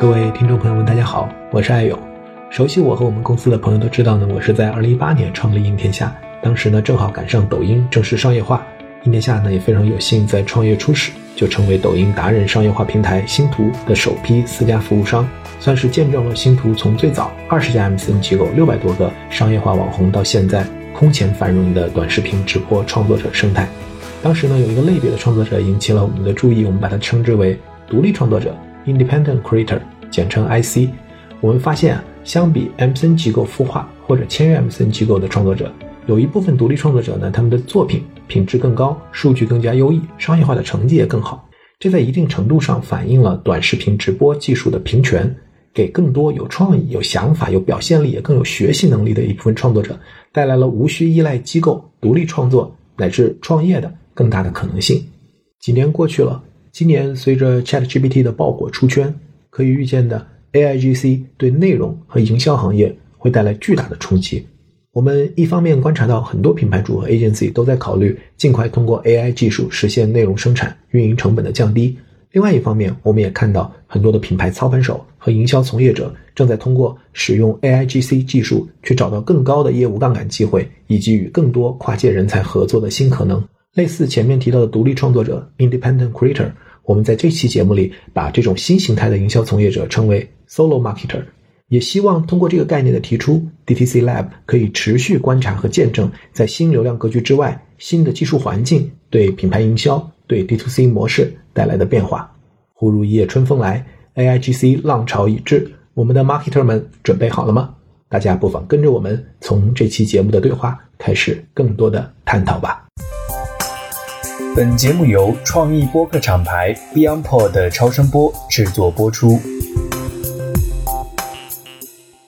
各位听众朋友们，大家好，我是艾勇。熟悉我和我们公司的朋友都知道呢，我是在二零一八年创立应天下，当时呢正好赶上抖音正式商业化，应天下呢也非常有幸在创业初始就成为抖音达人商业化平台星图的首批私家服务商，算是见证了星图从最早二十家 MCN 机构、六百多个商业化网红到现在空前繁荣的短视频直播创作者生态。当时呢有一个类别的创作者引起了我们的注意，我们把它称之为独立创作者。Independent Creator，简称 IC。我们发现啊，相比 MCN 机构孵化或者签约 MCN 机构的创作者，有一部分独立创作者呢，他们的作品品质更高，数据更加优异，商业化的成绩也更好。这在一定程度上反映了短视频直播技术的平权，给更多有创意、有想法、有表现力也更有学习能力的一部分创作者带来了无需依赖机构、独立创作乃至创业的更大的可能性。几年过去了。今年随着 ChatGPT 的爆火出圈，可以预见的 AIGC 对内容和营销行业会带来巨大的冲击。我们一方面观察到很多品牌主和 agency 都在考虑尽快通过 AI 技术实现内容生产、运营成本的降低；另外一方面，我们也看到很多的品牌操盘手和营销从业者正在通过使用 AIGC 技术去找到更高的业务杠杆机会，以及与更多跨界人才合作的新可能。类似前面提到的独立创作者 （Independent Creator），我们在这期节目里把这种新形态的营销从业者称为 Solo Marketer，也希望通过这个概念的提出，DTC Lab 可以持续观察和见证在新流量格局之外，新的技术环境对品牌营销、对 D2C 模式带来的变化。忽如一夜春风来，AIGC 浪潮已至，我们的 Marketer 们准备好了吗？大家不妨跟着我们从这期节目的对话开始更多的探讨吧。本节目由创意播客厂牌 BeyondPod 的超声波制作播出。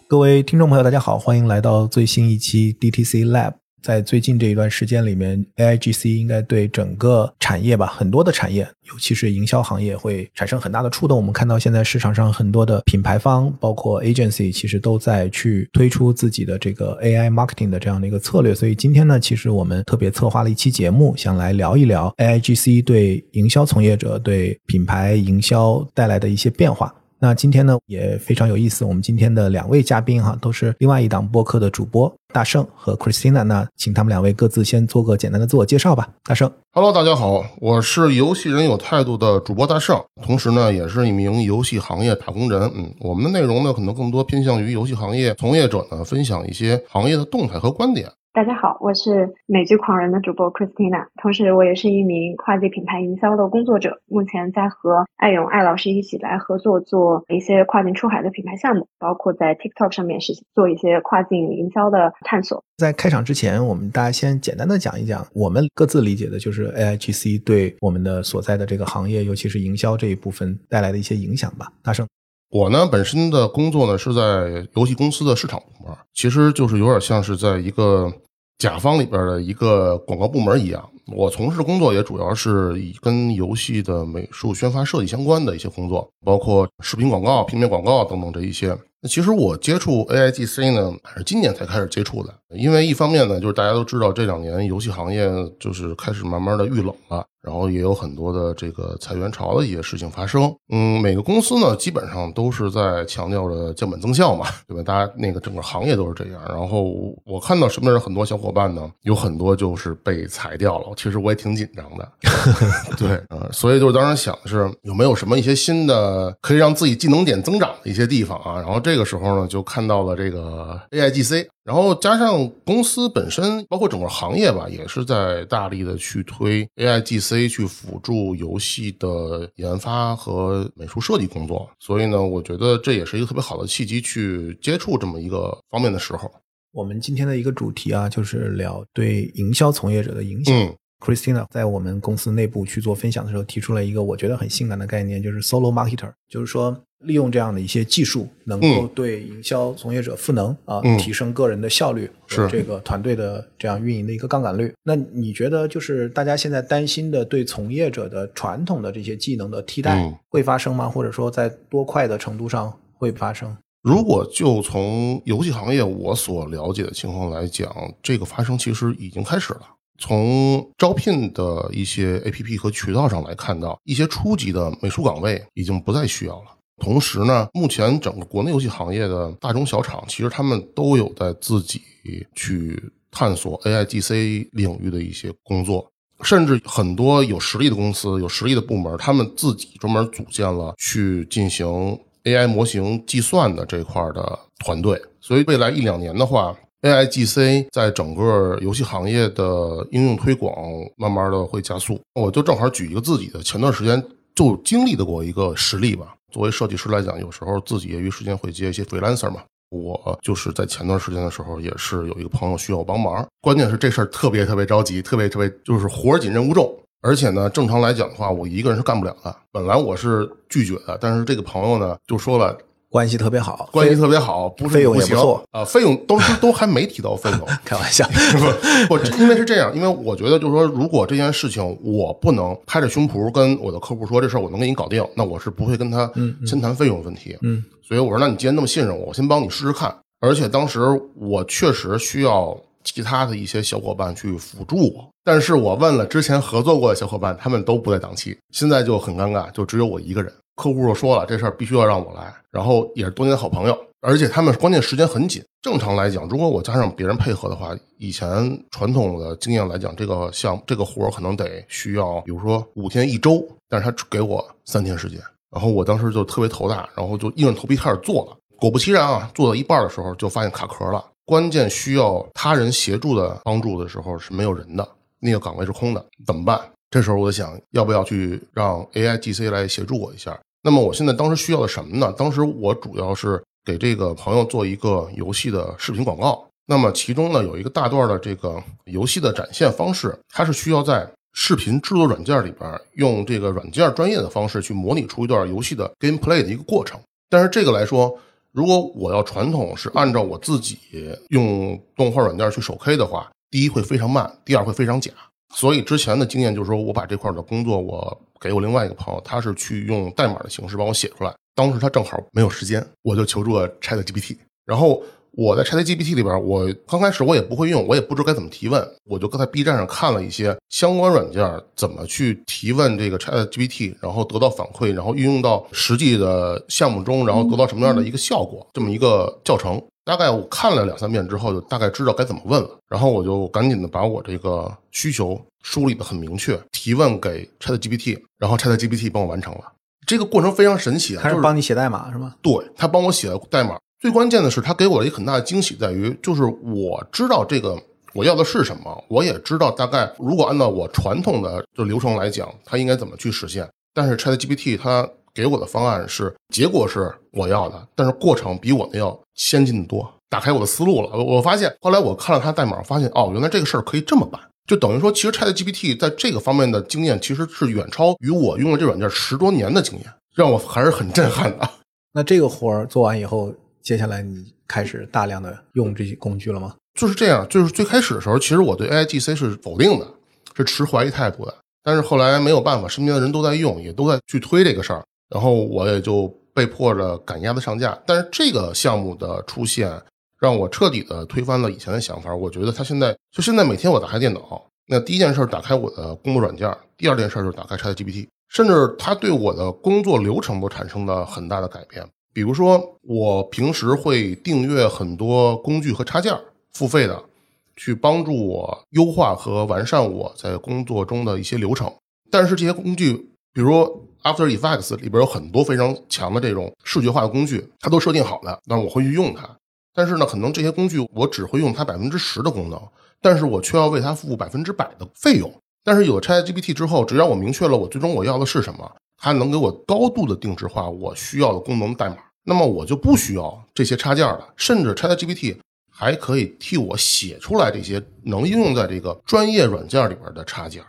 各位听众朋友，大家好，欢迎来到最新一期 DTC Lab。在最近这一段时间里面，AIGC 应该对整个产业吧，很多的产业，尤其是营销行业，会产生很大的触动。我们看到现在市场上很多的品牌方，包括 agency，其实都在去推出自己的这个 AI marketing 的这样的一个策略。所以今天呢，其实我们特别策划了一期节目，想来聊一聊 AIGC 对营销从业者、对品牌营销带来的一些变化。那今天呢也非常有意思，我们今天的两位嘉宾哈都是另外一档播客的主播，大圣和 Christina。那请他们两位各自先做个简单的自我介绍吧。大圣，Hello，大家好，我是游戏人有态度的主播大圣，同时呢也是一名游戏行业打工人。嗯，我们的内容呢可能更多偏向于游戏行业从业者呢分享一些行业的动态和观点。大家好，我是美剧狂人的主播 Christina，同时我也是一名跨界品牌营销的工作者，目前在和艾勇艾老师一起来合作做一些跨境出海的品牌项目，包括在 TikTok 上面是做一些跨境营销的探索。在开场之前，我们大家先简单的讲一讲我们各自理解的就是 AIGC 对我们的所在的这个行业，尤其是营销这一部分带来的一些影响吧。大圣。我呢，本身的工作呢是在游戏公司的市场部门，其实就是有点像是在一个甲方里边的一个广告部门一样。我从事的工作也主要是以跟游戏的美术宣发设计相关的一些工作，包括视频广告、平面广告等等这一些。那其实我接触 AIGC 呢，还是今年才开始接触的。因为一方面呢，就是大家都知道这两年游戏行业就是开始慢慢的遇冷了。然后也有很多的这个裁员潮的一些事情发生，嗯，每个公司呢基本上都是在强调着降本增效嘛，对吧？大家那个整个行业都是这样。然后我看到身边的很多小伙伴呢，有很多就是被裁掉了，其实我也挺紧张的。对，嗯，所以就是当时想的是有没有什么一些新的可以让自己技能点增长的一些地方啊？然后这个时候呢，就看到了这个 AIGC。然后加上公司本身，包括整个行业吧，也是在大力的去推 AIGC 去辅助游戏的研发和美术设计工作，所以呢，我觉得这也是一个特别好的契机去接触这么一个方面的时候。我们今天的一个主题啊，就是聊对营销从业者的影响。嗯，Christina 在我们公司内部去做分享的时候，提出了一个我觉得很性感的概念，就是 Solo Marketer，就是说。利用这样的一些技术，能够对营销从业者赋能啊，提升个人的效率和这个团队的这样运营的一个杠杆率。那你觉得，就是大家现在担心的对从业者的传统的这些技能的替代会发生吗？或者说，在多快的程度上会发生？如果就从游戏行业我所了解的情况来讲，这个发生其实已经开始了。从招聘的一些 APP 和渠道上来看到，一些初级的美术岗位已经不再需要了。同时呢，目前整个国内游戏行业的大中小厂，其实他们都有在自己去探索 AIGC 领域的一些工作，甚至很多有实力的公司、有实力的部门，他们自己专门组建了去进行 AI 模型计算的这块的团队。所以未来一两年的话，AIGC 在整个游戏行业的应用推广，慢慢的会加速。我就正好举一个自己的前段时间就经历的过一个实例吧。作为设计师来讲，有时候自己业余时间会接一些 freelancer 嘛。我就是在前段时间的时候，也是有一个朋友需要我帮忙。关键是这事儿特别特别着急，特别特别就是活儿紧任务重。而且呢，正常来讲的话，我一个人是干不了的。本来我是拒绝的，但是这个朋友呢就说了。关系特别好，关系特别好，不是费用也不行啊，费用都都还没提到费用，开玩笑，不，因为是这样，因为我觉得就是说，如果这件事情我不能拍着胸脯跟我的客户说这事儿我能给你搞定，那我是不会跟他先谈费用问题。嗯，所以我说，那你既然那么信任我，我先帮你试试看。而且当时我确实需要其他的一些小伙伴去辅助我，但是我问了之前合作过的小伙伴，他们都不在档期，现在就很尴尬，就只有我一个人。客户就说了，这事儿必须要让我来，然后也是多年的好朋友，而且他们关键时间很紧。正常来讲，如果我加上别人配合的话，以前传统的经验来讲，这个项这个活儿可能得需要，比如说五天一周，但是他只给我三天时间，然后我当时就特别头大，然后就硬着头皮开始做了。果不其然啊，做到一半的时候就发现卡壳了，关键需要他人协助的帮助的时候是没有人的，那个岗位是空的，怎么办？这时候我想要不要去让 AI GC 来协助我一下。那么我现在当时需要的什么呢？当时我主要是给这个朋友做一个游戏的视频广告。那么其中呢有一个大段的这个游戏的展现方式，它是需要在视频制作软件里边用这个软件专业的方式去模拟出一段游戏的 gameplay 的一个过程。但是这个来说，如果我要传统是按照我自己用动画软件去手 K 的话，第一会非常慢，第二会非常假。所以之前的经验就是说，我把这块的工作我给我另外一个朋友，他是去用代码的形式帮我写出来。当时他正好没有时间，我就求助了 Chat GPT。然后我在 Chat GPT 里边，我刚开始我也不会用，我也不知道该怎么提问，我就在 B 站上看了一些相关软件怎么去提问这个 Chat GPT，然后得到反馈，然后运用到实际的项目中，然后得到什么样的一个效果，这么一个教程。大概我看了两三遍之后，就大概知道该怎么问了。然后我就赶紧的把我这个需求梳理的很明确，提问给 Chat GPT，然后 Chat GPT 帮我完成了。这个过程非常神奇啊，他就是帮你写代码是吗？对他帮我写了代码。最关键的是，他给我了一个很大的惊喜，在于就是我知道这个我要的是什么，我也知道大概如果按照我传统的就流程来讲，它应该怎么去实现。但是 Chat GPT 它给我的方案是结果是我要的，但是过程比我的要先进的多，打开我的思路了。我我发现后来我看了他代码，发现哦，原来这个事儿可以这么办。就等于说，其实 Chat GPT 在这个方面的经验其实是远超于我用了这软件十多年的经验，让我还是很震撼的。那这个活儿做完以后，接下来你开始大量的用这些工具了吗？就是这样，就是最开始的时候，其实我对 AIGC 是否定的，是持怀疑态度的。但是后来没有办法，身边的人都在用，也都在去推这个事儿，然后我也就被迫着赶鸭子上架。但是这个项目的出现，让我彻底的推翻了以前的想法。我觉得它现在就现在每天我打开电脑，那第一件事打开我的工作软件，第二件事就是打开 ChatGPT，甚至它对我的工作流程都产生了很大的改变。比如说，我平时会订阅很多工具和插件，付费的，去帮助我优化和完善我在工作中的一些流程。但是这些工具，比如 After Effects 里边有很多非常强的这种视觉化的工具，它都设定好了，那我会去用它。但是呢，可能这些工具我只会用它百分之十的功能，但是我却要为它付百分之百的费用。但是有了 ChatGPT 之后，只要我明确了我最终我要的是什么，它能给我高度的定制化我需要的功能代码，那么我就不需要这些插件了。甚至 ChatGPT 还可以替我写出来这些能应用在这个专业软件里边的插件，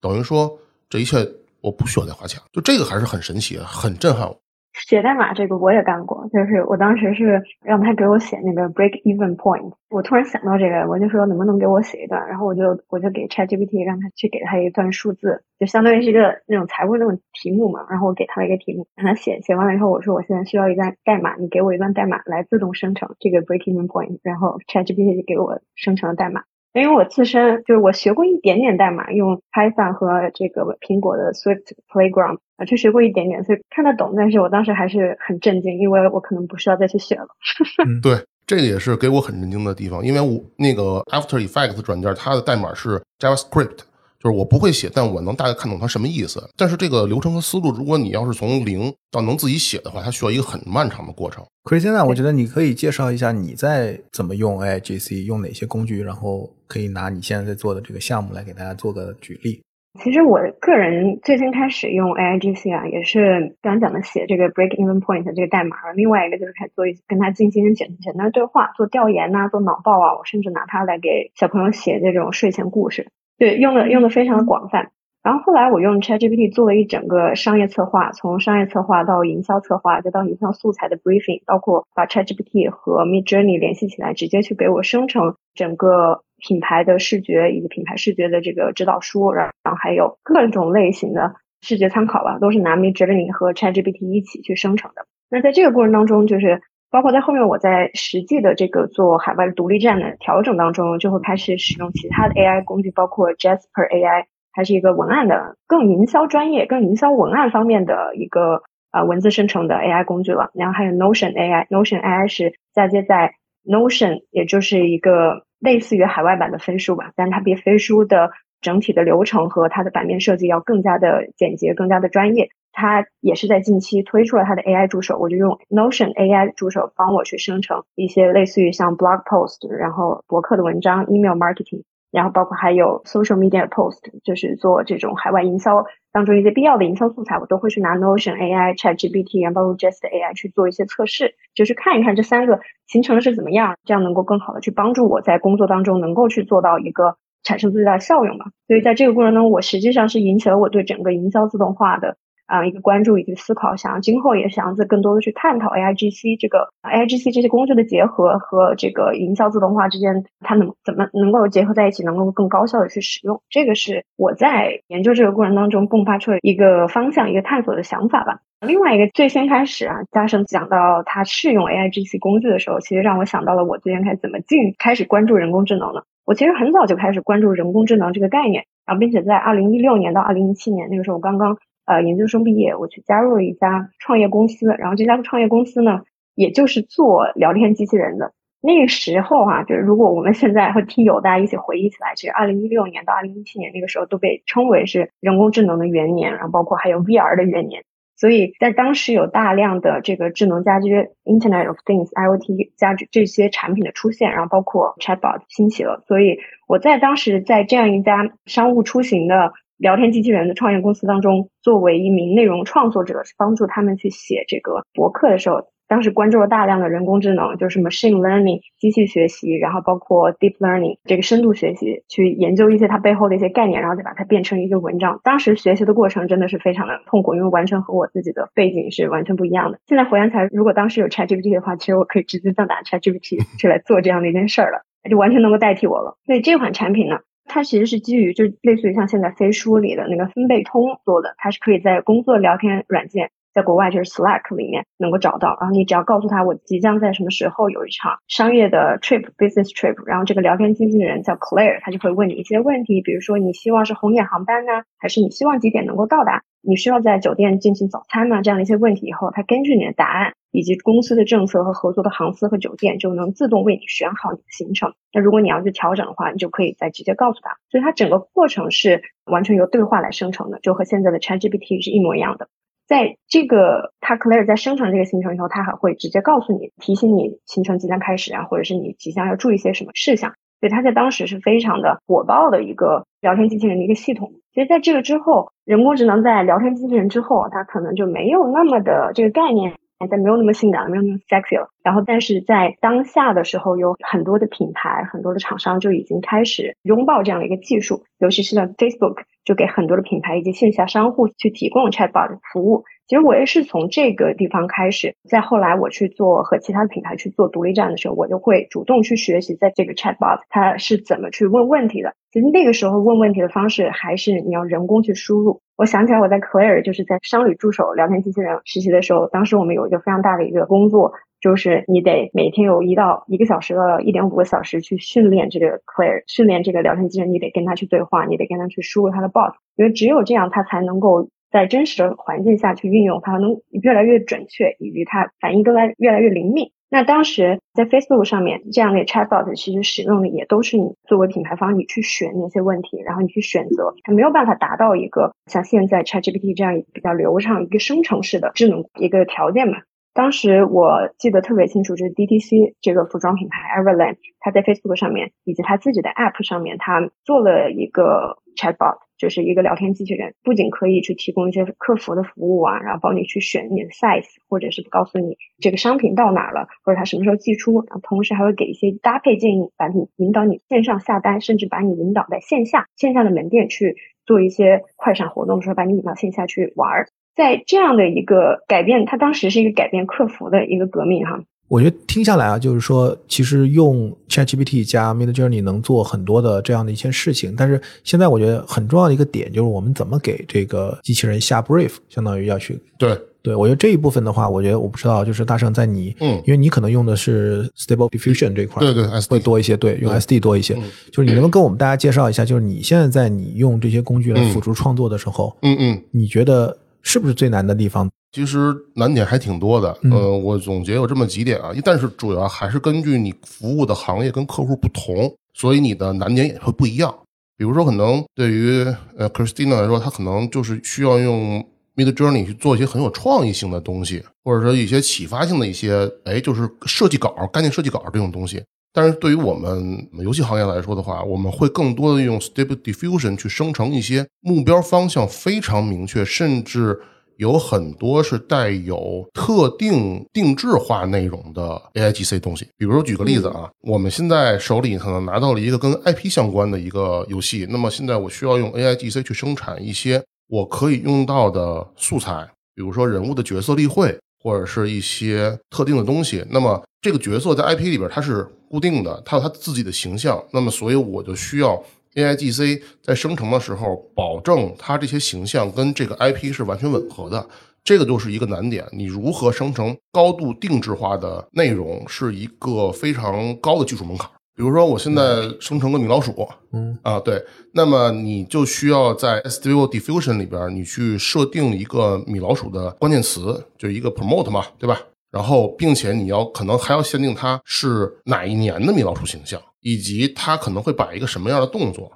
等于说这一切我不需要再花钱，就这个还是很神奇，很震撼我。写代码这个我也干过，就是我当时是让他给我写那个 break even point，我突然想到这个，我就说能不能给我写一段，然后我就我就给 ChatGPT 让他去给他一段数字，就相当于是一个那种财务那种题目嘛，然后我给他了一个题目，让他写，写完了以后我说我现在需要一段代码，你给我一段代码来自动生成这个 break even point，然后 ChatGPT 就给我生成了代码。因为我自身就是我学过一点点代码，用 Python 和这个苹果的 Swift Playground 啊，去学过一点点，所以看得懂。但是我当时还是很震惊，因为我可能不需要再去学了。对，这个也是给我很震惊的地方，因为我那个 After Effects 软件，它的代码是 JavaScript。就是我不会写，但我能大概看懂它什么意思。但是这个流程和思路，如果你要是从零到能自己写的话，它需要一个很漫长的过程。Christina，我觉得你可以介绍一下你在怎么用 AIGC，用哪些工具，然后可以拿你现在在做的这个项目来给大家做个举例。其实我个人最先开始用 AIGC 啊，也是刚刚讲的写这个 break even point 这个代码，另外一个就是开始做一跟他进行简简单对话，做调研呐，做脑报啊，我甚至拿它来给小朋友写这种睡前故事。对，用的用的非常的广泛。然后后来我用 ChatGPT 做了一整个商业策划，从商业策划到营销策划，再到营销素材的 briefing，包括把 ChatGPT 和 Mid Journey 联系起来，直接去给我生成整个品牌的视觉以及品牌视觉的这个指导书，然后还有各种类型的视觉参考吧，都是拿 Mid Journey 和 ChatGPT 一起去生成的。那在这个过程当中，就是包括在后面我在实际的这个做海外独立站的调整当中，就会开始使用其他的 AI 工具，包括 Jasper AI。它是一个文案的更营销专业、更营销文案方面的一个呃文字生成的 AI 工具了。然后还有 Notion AI，Notion AI 是嫁接在 Notion，也就是一个类似于海外版的飞书吧，但它比飞书的整体的流程和它的版面设计要更加的简洁、更加的专业。它也是在近期推出了它的 AI 助手，我就用 Notion AI 助手帮我去生成一些类似于像 blog post，然后博客的文章、email marketing。然后包括还有 social media post，就是做这种海外营销当中一些必要的营销素材，我都会去拿 Notion AI、ChatGPT，然后包括 Just AI 去做一些测试，就是看一看这三个形成的是怎么样，这样能够更好的去帮助我在工作当中能够去做到一个产生最大的效用吧。所以在这个过程中，我实际上是引起了我对整个营销自动化的。啊，一个关注以及思考，想要今后也想要再更多的去探讨 AIGC 这个 AIGC 这些工具的结合和这个营销自动化之间，它能怎么能够结合在一起，能够更高效的去使用。这个是我在研究这个过程当中迸发出一个方向，一个探索的想法吧。另外一个最先开始啊，加深讲到它试用 AIGC 工具的时候，其实让我想到了我最先开始怎么进开始关注人工智能的。我其实很早就开始关注人工智能这个概念，然后并且在二零一六年到二零一七年那个时候，我刚刚。呃，研究生毕业，我去加入了一家创业公司，然后这家创业公司呢，也就是做聊天机器人的。那个时候哈，就是如果我们现在和听友大家一起回忆起来，其实二零一六年到二零一七年那个时候都被称为是人工智能的元年，然后包括还有 VR 的元年。所以在当时有大量的这个智能家居 Internet of Things IoT 家居这些产品的出现，然后包括 Chatbot 兴起了。所以我在当时在这样一家商务出行的。聊天机器人的创业公司当中，作为一名内容创作者，帮助他们去写这个博客的时候，当时关注了大量的人工智能，就是 machine learning 机器学习，然后包括 deep learning 这个深度学习，去研究一些它背后的一些概念，然后再把它变成一个文章。当时学习的过程真的是非常的痛苦，因为完全和我自己的背景是完全不一样的。现在回想起来，如果当时有 ChatGPT 的话，其实我可以直接上打 ChatGPT 去来做这样的一件事儿了，就完全能够代替我了。所以这款产品呢？它其实是基于就类似于像现在飞书里的那个分贝通做的，它是可以在工作聊天软件，在国外就是 Slack 里面能够找到。然后你只要告诉他我即将在什么时候有一场商业的 trip business trip，然后这个聊天机器人叫 Claire，他就会问你一些问题，比如说你希望是红眼航班呢，还是你希望几点能够到达？你需要在酒店进行早餐呢？这样的一些问题以后，它根据你的答案以及公司的政策和合作的航司和酒店，就能自动为你选好你的行程。那如果你要去调整的话，你就可以再直接告诉他。所以它整个过程是完全由对话来生成的，就和现在的 ChatGPT 是一模一样的。在这个它 Claire 在生成这个行程以后，它还会直接告诉你，提醒你行程即将开始啊，或者是你即将要注意些什么事项。所以它在当时是非常的火爆的一个聊天机器人的一个系统。其实在这个之后，人工智能在聊天机器人之后，它可能就没有那么的这个概念，但没有那么性感了，没有那么 sexy 了。然后，但是在当下的时候，有很多的品牌、很多的厂商就已经开始拥抱这样的一个技术，尤其是像 Facebook，就给很多的品牌以及线下商户去提供 Chatbot 服务。其实我也是从这个地方开始，在后来我去做和其他品牌去做独立站的时候，我就会主动去学习，在这个 Chatbot 它是怎么去问问题的。其实那个时候问问题的方式还是你要人工去输入。我想起来我在 Clear 就是在商旅助手聊天机器人实习的时候，当时我们有一个非常大的一个工作。就是你得每天有一到一个小时到一点五个小时去训练这个 Clear 训练这个聊天机器人，你得跟他去对话，你得跟他去输入他的 bot，因为只有这样，他才能够在真实的环境下去运用，它能越来越准确，以及它反应都来越来越灵敏。那当时在 Facebook 上面，这样的 Chatbot 其实使用的也都是你作为品牌方，你去选那些问题，然后你去选择，它没有办法达到一个像现在 ChatGPT 这样比较流畅一个生成式的智能一个条件嘛。当时我记得特别清楚，就是 DTC 这个服装品牌 Everlane，它在 Facebook 上面以及它自己的 App 上面，它做了一个 Chatbot，就是一个聊天机器人，不仅可以去提供一些客服的服务啊，然后帮你去选你的 size，或者是告诉你这个商品到哪了，或者它什么时候寄出，然后同时还会给一些搭配建议，把你引导你线上下单，甚至把你引导在线下线下的门店去做一些快闪活动，说把你引到线下去玩儿。在这样的一个改变，它当时是一个改变客服的一个革命哈。我觉得听下来啊，就是说，其实用 ChatGPT 加 Midjourney 能做很多的这样的一些事情。但是现在我觉得很重要的一个点就是，我们怎么给这个机器人下 brief，相当于要去对对。我觉得这一部分的话，我觉得我不知道，就是大圣在你，嗯，因为你可能用的是 Stable Diffusion 这块，对对，会多一些，对，用 SD 多一些。就是你能不能跟我们大家介绍一下，就是你现在在你用这些工具来辅助创作的时候，嗯嗯，你觉得？是不是最难的地方？其实难点还挺多的。呃，我总结有这么几点啊，但是主要还是根据你服务的行业跟客户不同，所以你的难点也会不一样。比如说，可能对于呃 Christina 来说，他可能就是需要用 Mid Journey 去做一些很有创意性的东西，或者说一些启发性的一些，哎，就是设计稿、概念设计稿这种东西。但是对于我们游戏行业来说的话，我们会更多的用 Stable Diffusion 去生成一些目标方向非常明确，甚至有很多是带有特定定制化内容的 AIGC 东西。比如说举个例子啊，我们现在手里可能拿到了一个跟 IP 相关的一个游戏，那么现在我需要用 AIGC 去生产一些我可以用到的素材，比如说人物的角色例会。或者是一些特定的东西，那么这个角色在 IP 里边它是固定的，它有它自己的形象，那么所以我就需要 AIGC 在生成的时候保证它这些形象跟这个 IP 是完全吻合的，这个就是一个难点。你如何生成高度定制化的内容，是一个非常高的技术门槛。比如说，我现在生成个米老鼠，嗯啊，对，那么你就需要在 Stable Diffusion 里边，你去设定一个米老鼠的关键词，就一个 promote 嘛，对吧？然后，并且你要可能还要限定它是哪一年的米老鼠形象，以及它可能会摆一个什么样的动作，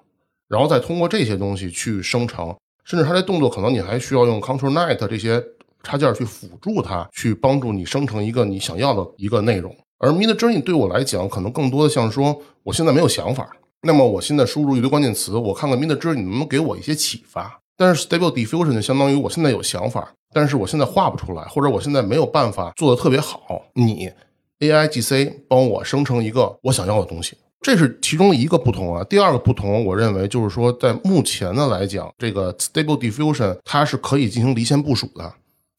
然后再通过这些东西去生成，甚至它这动作可能你还需要用 Control Net 这些插件去辅助它，去帮助你生成一个你想要的一个内容。而 Mid Journey 对我来讲，可能更多的像说，我现在没有想法，那么我现在输入一堆关键词，我看看 Mid Journey 能不能给我一些启发。但是 Stable Diffusion 就相当于我现在有想法，但是我现在画不出来，或者我现在没有办法做的特别好。你 AI GC 帮我生成一个我想要的东西，这是其中一个不同啊。第二个不同，我认为就是说，在目前的来讲，这个 Stable Diffusion 它是可以进行离线部署的，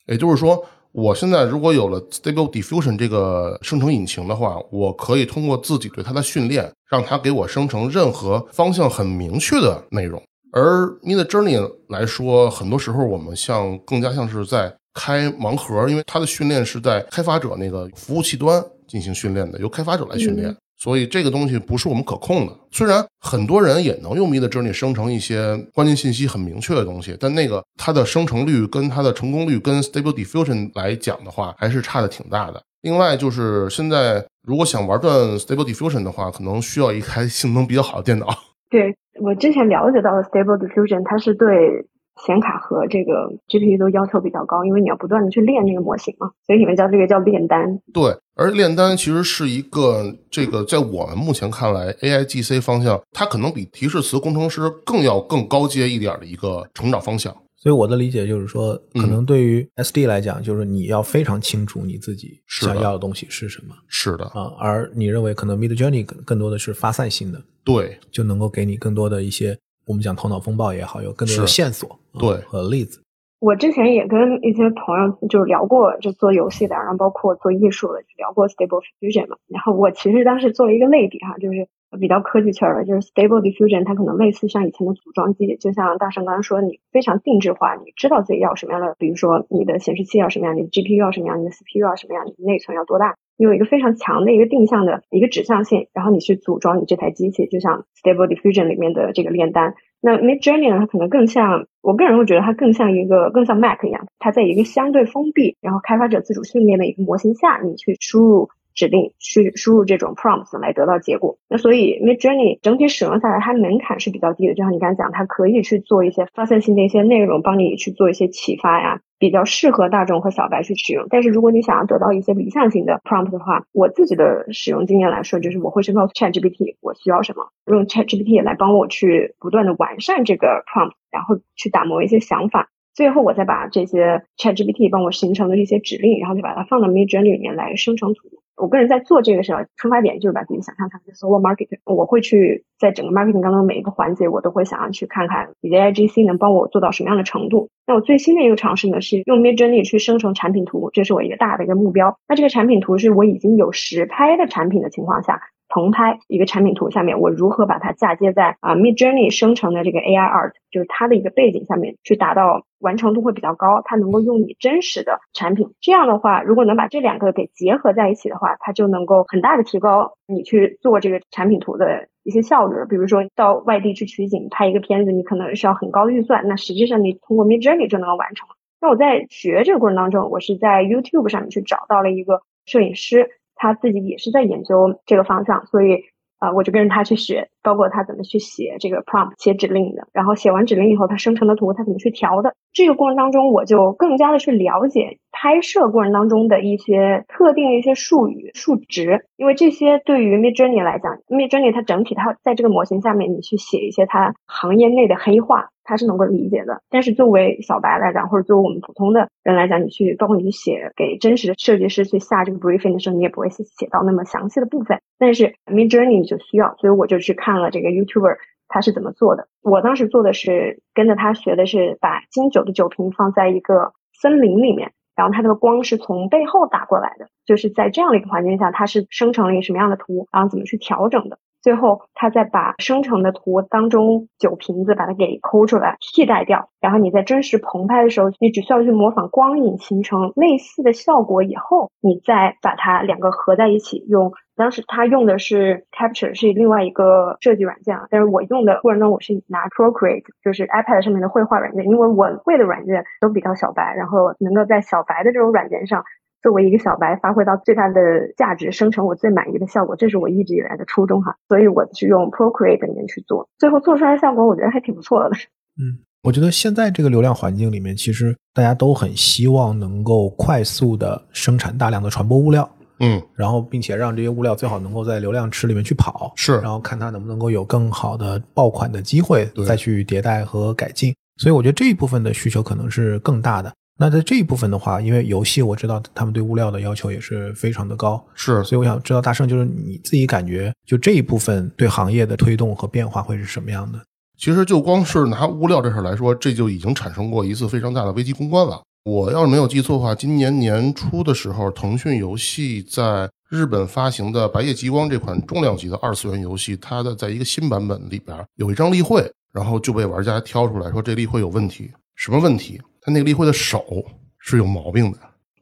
也就是说。我现在如果有了 Stable Diffusion 这个生成引擎的话，我可以通过自己对它的训练，让它给我生成任何方向很明确的内容。而 Mid Journey 来说，很多时候我们像更加像是在开盲盒，因为它的训练是在开发者那个服务器端进行训练的，由开发者来训练。所以这个东西不是我们可控的。虽然很多人也能用 Mid Journey 生成一些关键信息很明确的东西，但那个它的生成率跟它的成功率跟 Stable Diffusion 来讲的话，还是差的挺大的。另外就是现在如果想玩转 Stable Diffusion 的话，可能需要一台性能比较好的电脑。对我之前了解到的 Stable Diffusion，它是对。显卡和这个 GPU 都要求比较高，因为你要不断的去练那个模型嘛，所以你们叫这个叫炼丹。对，而炼丹其实是一个这个在我们目前看来，AIGC 方向它可能比提示词工程师更要更高阶一点的一个成长方向。所以我的理解就是说，可能对于 SD 来讲，就是你要非常清楚你自己想要的东西是什么。是的啊，而你认为可能 Mid Journey 更更多的是发散性的，对，就能够给你更多的一些。我们讲头脑风暴也好，有更多的线索对和例子。我之前也跟一些朋友就是聊过，就做游戏的，然后包括做艺术的，聊过 Stable Diffusion 嘛。然后我其实当时做了一个类比哈，就是比较科技圈的，就是 Stable Diffusion，它可能类似像以前的组装机，就像大圣刚刚说，你非常定制化，你知道自己要什么样的，比如说你的显示器要什么样，你的 GPU 要什么样，你的 CPU 要什么样，你的内存要多大，你有一个非常强的一个定向的一个指向性，然后你去组装你这台机器，就像 Stable Diffusion 里面的这个炼丹。那 Mid Journey 呢？它可能更像，我个人会觉得它更像一个，更像 Mac 一样，它在一个相对封闭，然后开发者自主训练的一个模型下，你去输入指令，去输入这种 prompts 来得到结果。那所以 Mid Journey 整体使用下来，它门槛是比较低的，就像你刚才讲，它可以去做一些发散性的一些内容，帮你去做一些启发呀。比较适合大众和小白去使用，但是如果你想要得到一些理想型的 prompt 的话，我自己的使用经验来说，就是我会去告诉 ChatGPT 我需要什么，用 ChatGPT 来帮我去不断的完善这个 prompt，然后去打磨一些想法，最后我再把这些 ChatGPT 帮我形成的一些指令，然后就把它放到 Midjourney 里面来生成图。我个人在做这个时候，出发点就是把自己想象成一个 solo market，。我会去在整个 marketing 当中每一个环节，我都会想要去看看你的 IGC 能帮我做到什么样的程度。那我最新的一个尝试呢，是用 Midjourney 去生成产品图，这是我一个大的一个目标。那这个产品图是我已经有实拍的产品的情况下。同拍一个产品图下面，我如何把它嫁接在啊 Mid Journey 生成的这个 AI Art，就是它的一个背景下面，去达到完成度会比较高，它能够用你真实的产品。这样的话，如果能把这两个给结合在一起的话，它就能够很大的提高你去做这个产品图的一些效率。比如说到外地去取景拍一个片子，你可能需要很高的预算，那实际上你通过 Mid Journey 就能够完成。那我在学这个过程当中，我是在 YouTube 上面去找到了一个摄影师。他自己也是在研究这个方向，所以啊，我就跟着他去学，包括他怎么去写这个 prompt 写指令的，然后写完指令以后，他生成的图他怎么去调的。这个过程当中，我就更加的去了解拍摄过程当中的一些特定的一些术语、数值，因为这些对于 Mid Journey 来讲，Mid Journey 它整体它在这个模型下面，你去写一些它行业内的黑话。他是能够理解的，但是作为小白来讲，或者作为我们普通的人来讲，你去包括你写给真实的设计师去下这个 briefing 的时候，你也不会写写到那么详细的部分。但是 Mid Journey 就需要，所以我就去看了这个 YouTuber 他是怎么做的。我当时做的是跟着他学的是把金酒的酒瓶放在一个森林里面，然后它的光是从背后打过来的，就是在这样的一个环境下，它是生成了一个什么样的图，然后怎么去调整的。最后，他再把生成的图当中酒瓶子把它给抠出来替代掉，然后你在真实棚拍的时候，你只需要去模仿光影形成类似的效果，以后你再把它两个合在一起用。当时他用的是 Capture，是另外一个设计软件啊，但是我用的过程中我是拿 Procreate，就是 iPad 上面的绘画软件，因为我会的软件都比较小白，然后能够在小白的这种软件上。作为一个小白，发挥到最大的价值，生成我最满意的效果，这是我一直以来的初衷哈。所以我是用 Procreate 里面去做，最后做出来的效果，我觉得还挺不错的。嗯，我觉得现在这个流量环境里面，其实大家都很希望能够快速的生产大量的传播物料，嗯，然后并且让这些物料最好能够在流量池里面去跑，是，然后看它能不能够有更好的爆款的机会，再去迭代和改进。所以我觉得这一部分的需求可能是更大的。那在这一部分的话，因为游戏我知道他们对物料的要求也是非常的高，是，所以我想知道大圣就是你自己感觉就这一部分对行业的推动和变化会是什么样的？其实就光是拿物料这事来说，这就已经产生过一次非常大的危机公关了。我要是没有记错的话，今年年初的时候，腾讯游戏在日本发行的《白夜极光》这款重量级的二次元游戏，它的在一个新版本里边有一张例会，然后就被玩家挑出来说这例会有问题，什么问题？他那个例会的手是有毛病的。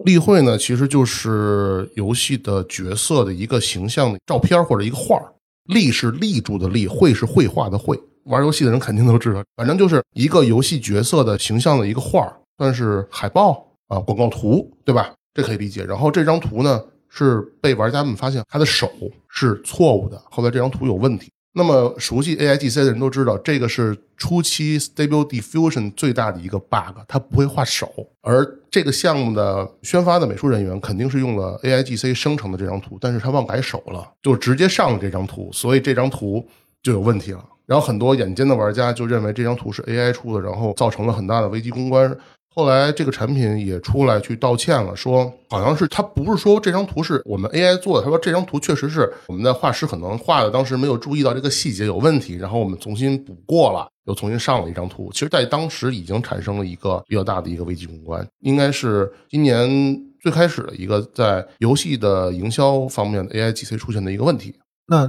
例会呢，其实就是游戏的角色的一个形象的照片或者一个画立是立住的立，绘是绘画的绘。玩游戏的人肯定都知道，反正就是一个游戏角色的形象的一个画算是海报啊，广告图，对吧？这可以理解。然后这张图呢，是被玩家们发现他的手是错误的，后来这张图有问题。那么熟悉 AIGC 的人都知道，这个是初期 Stable Diffusion 最大的一个 bug，它不会画手。而这个项目的宣发的美术人员肯定是用了 AIGC 生成的这张图，但是他忘改手了，就直接上了这张图，所以这张图就有问题了。然后很多眼尖的玩家就认为这张图是 AI 出的，然后造成了很大的危机公关。后来这个产品也出来去道歉了，说好像是他不是说这张图是我们 AI 做的，他说这张图确实是我们的画师可能画的当时没有注意到这个细节有问题，然后我们重新补过了，又重新上了一张图。其实，在当时已经产生了一个比较大的一个危机公关，应该是今年最开始的一个在游戏的营销方面的 AI GC 出现的一个问题。那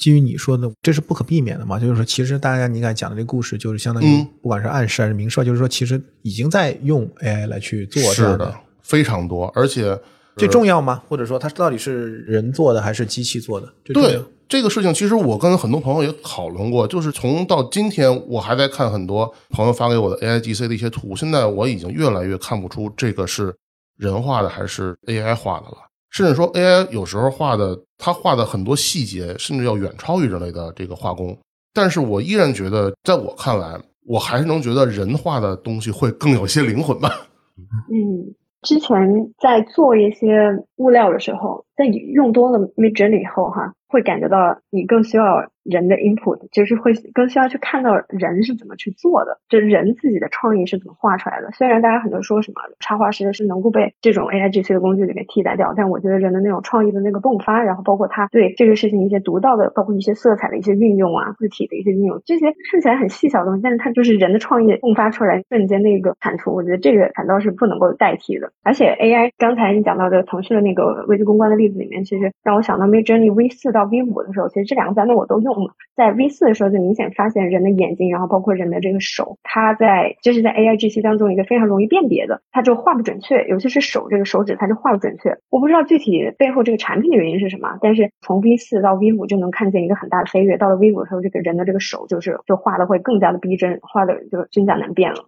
基于你说的，这是不可避免的嘛？就是说，其实大家你刚才讲的这个故事，就是相当于嗯不管是暗示还是明示，就是说，其实已经在用 AI 来去做这样是的，非常多，而且这重要吗？或者说，它到底是人做的还是机器做的？对这个事情，其实我跟很多朋友也讨论过，就是从到今天，我还在看很多朋友发给我的 AIGC 的一些图，现在我已经越来越看不出这个是人画的还是 AI 画的了，甚至说 AI 有时候画的，它画的很多细节，甚至要远超于人类的这个画工。但是我依然觉得，在我看来，我还是能觉得人画的东西会更有些灵魂吧。嗯，之前在做一些物料的时候，在用多了 Mid Journey 以后，哈，会感觉到你更需要人的 input，就是会更需要去看到人是怎么去做的，就人自己的创意是怎么画出来的。虽然大家很多说什么插画师是能够被这种 AI GC 的工具给替代掉，但我觉得人的那种创意的那个迸发，然后包括他对这个事情一些独到的，包括一些色彩的一些运用啊，字体的一些运用，这些看起来很细小的东西，但是它就是人的创意迸发出来瞬间的一个产出，我觉得这个反倒是不能够代替的。而且 AI 刚才你讲到的腾讯的那个危机公关的例子里面，其实让我想到 Mid Journey V 四到 V 五的时候，其实这两个版本我都用了。在 V 四的时候，就明显发现人的眼睛，然后包括人的这个手，它在这是在 AI GC 当中一个非常容易辨别的，它就画不准确，尤其是手这个手指，它就画不准确。我不知道具体背后这个产品的原因是什么，但是从 V 四到 V 五就能看见一个很大的飞跃。到了 V 五的时候，这个人的这个手就是就画的会更加的逼真，画的就真假难辨了。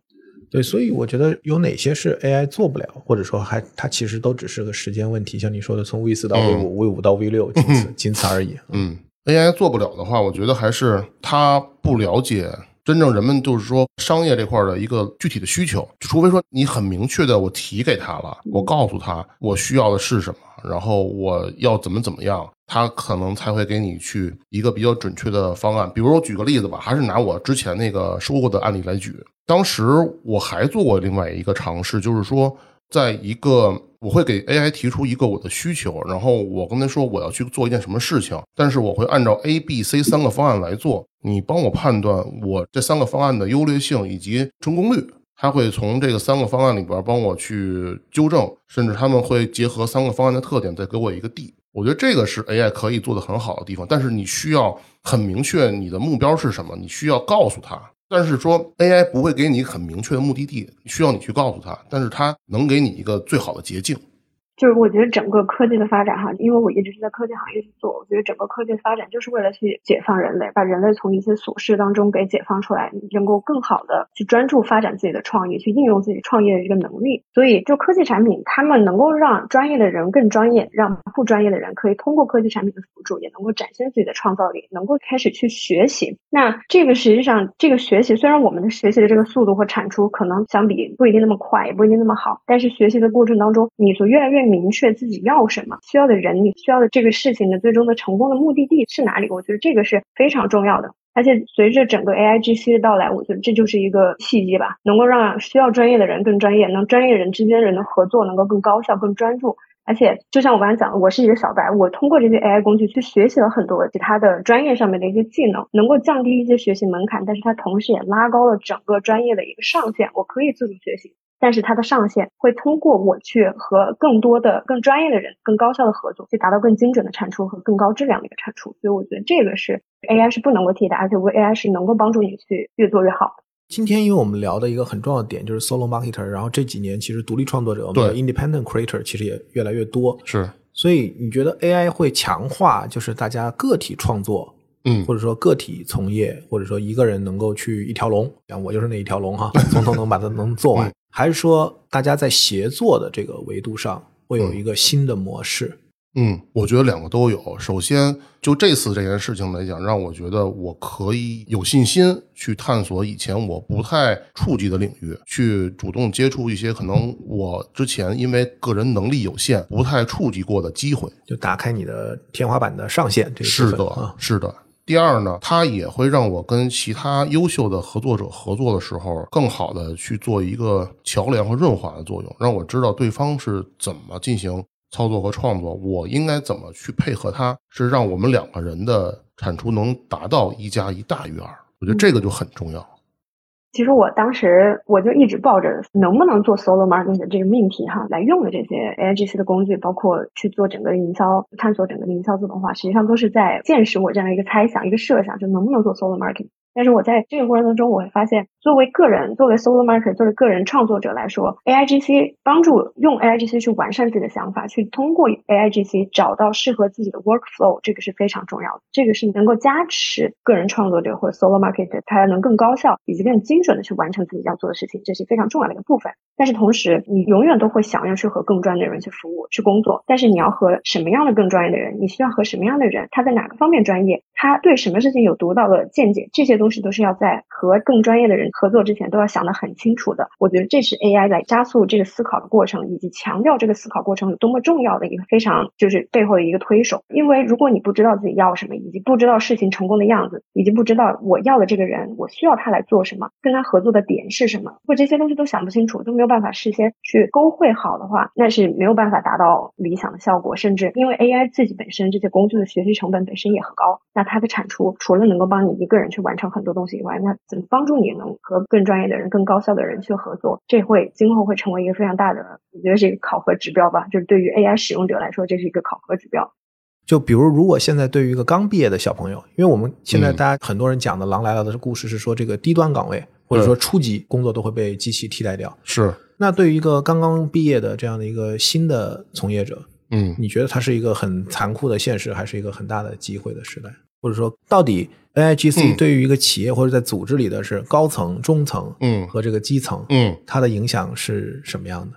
对，所以我觉得有哪些是 AI 做不了，或者说还它其实都只是个时间问题。像你说的，从 V 四到 V 五、V 五到 V 六，仅此 仅此而已。嗯，AI 做不了的话，我觉得还是它不了解真正人们就是说商业这块的一个具体的需求，除非说你很明确的我提给他了，我告诉他我需要的是什么，然后我要怎么怎么样，他可能才会给你去一个比较准确的方案。比如我举个例子吧，还是拿我之前那个说过的案例来举，当时我还做过另外一个尝试，就是说。在一个，我会给 AI 提出一个我的需求，然后我跟他说我要去做一件什么事情，但是我会按照 A、B、C 三个方案来做，你帮我判断我这三个方案的优劣性以及成功率。他会从这个三个方案里边帮我去纠正，甚至他们会结合三个方案的特点，再给我一个 D。我觉得这个是 AI 可以做的很好的地方，但是你需要很明确你的目标是什么，你需要告诉他。但是说 AI 不会给你很明确的目的地，需要你去告诉他，但是他能给你一个最好的捷径。就是我觉得整个科技的发展哈，因为我一直是在科技行业去做，我觉得整个科技的发展就是为了去解放人类，把人类从一些琐事当中给解放出来，能够更好的去专注发展自己的创意，去应用自己创业的这个能力。所以，就科技产品，他们能够让专业的人更专业，让不专业的人可以通过科技产品的辅助，也能够展现自己的创造力，能够开始去学习。那这个实际上，这个学习虽然我们的学习的这个速度和产出可能相比不一定那么快，也不一定那么好，但是学习的过程当中，你所越来越明确自己要什么，需要的人，你需要的这个事情的最终的成功的目的地是哪里？我觉得这个是非常重要的。而且随着整个 AI GC 的到来，我觉得这就是一个契机吧，能够让需要专业的人更专业，能专业人之间人的合作能够更高效、更专注。而且就像我刚才讲的，我是一个小白，我通过这些 AI 工具去学习了很多其他的专业上面的一些技能，能够降低一些学习门槛，但是它同时也拉高了整个专业的一个上限。我可以自主学习。但是它的上限会通过我去和更多的、更专业的人、更高效的合作，去达到更精准的产出和更高质量的一个产出。所以我觉得这个是 AI 是不能够替代，而且我 AI 是能够帮助你去越做越好。今天因为我们聊的一个很重要的点就是 solo marketer，然后这几年其实独立创作者，我们的 independent creator 其实也越来越多。是，所以你觉得 AI 会强化就是大家个体创作？嗯，或者说个体从业，或者说一个人能够去一条龙，像我就是那一条龙哈，从头能把它能做完，还是说大家在协作的这个维度上会有一个新的模式？嗯，我觉得两个都有。首先，就这次这件事情来讲，让我觉得我可以有信心去探索以前我不太触及的领域，去主动接触一些可能我之前因为个人能力有限不太触及过的机会，就打开你的天花板的上限。这个是的，啊，是的。第二呢，它也会让我跟其他优秀的合作者合作的时候，更好的去做一个桥梁和润滑的作用，让我知道对方是怎么进行操作和创作，我应该怎么去配合他，是让我们两个人的产出能达到一加一大于二。我觉得这个就很重要。其实我当时我就一直抱着能不能做 solo marketing 的这个命题哈来用的这些 AIGC 的工具，包括去做整个营销、探索整个营销自动化，实际上都是在见识我这样一个猜想、一个设想，就能不能做 solo marketing。但是我在这个过程当中，我会发现，作为个人，作为 solo market，作为个人创作者来说，AIGC 帮助用 AIGC 去完善自己的想法，去通过 AIGC 找到适合自己的 workflow，这个是非常重要的。这个是能够加持个人创作者或者 solo marketer 他能更高效以及更精准的去完成自己要做的事情，这是非常重要的一个部分。但是同时，你永远都会想要去和更专业的人去服务、去工作。但是你要和什么样的更专业的人？你需要和什么样的人？他在哪个方面专业？他对什么事情有独到的见解？这些东西都是要在和更专业的人合作之前都要想得很清楚的。我觉得这是 AI 来加速这个思考的过程，以及强调这个思考过程有多么重要的一个非常就是背后的一个推手。因为如果你不知道自己要什么，以及不知道事情成功的样子，以及不知道我要的这个人我需要他来做什么，跟他合作的点是什么，或这些东西都想不清楚，都没有办法事先去勾绘好的话，那是没有办法达到理想的效果。甚至因为 AI 自己本身这些工具的学习成本本身也很高，那它的产出除了能够帮你一个人去完成很多东西以外，那怎么帮助你能和更专业的人、更高效的人去合作？这会今后会成为一个非常大的，我觉得是一个考核指标吧。就是对于 AI 使用者来说，这是一个考核指标。就比如，如果现在对于一个刚毕业的小朋友，因为我们现在大家很多人讲的“狼来了”的故事是说，这个低端岗位或者说初级工作都会被机器替代掉。是，那对于一个刚刚毕业的这样的一个新的从业者，嗯，你觉得它是一个很残酷的现实，还是一个很大的机会的时代？或者说，到底 AIGC 嗯对于一个企业或者在组织里的是高层、中层，嗯和这个基层，嗯，它的影响是什么样的？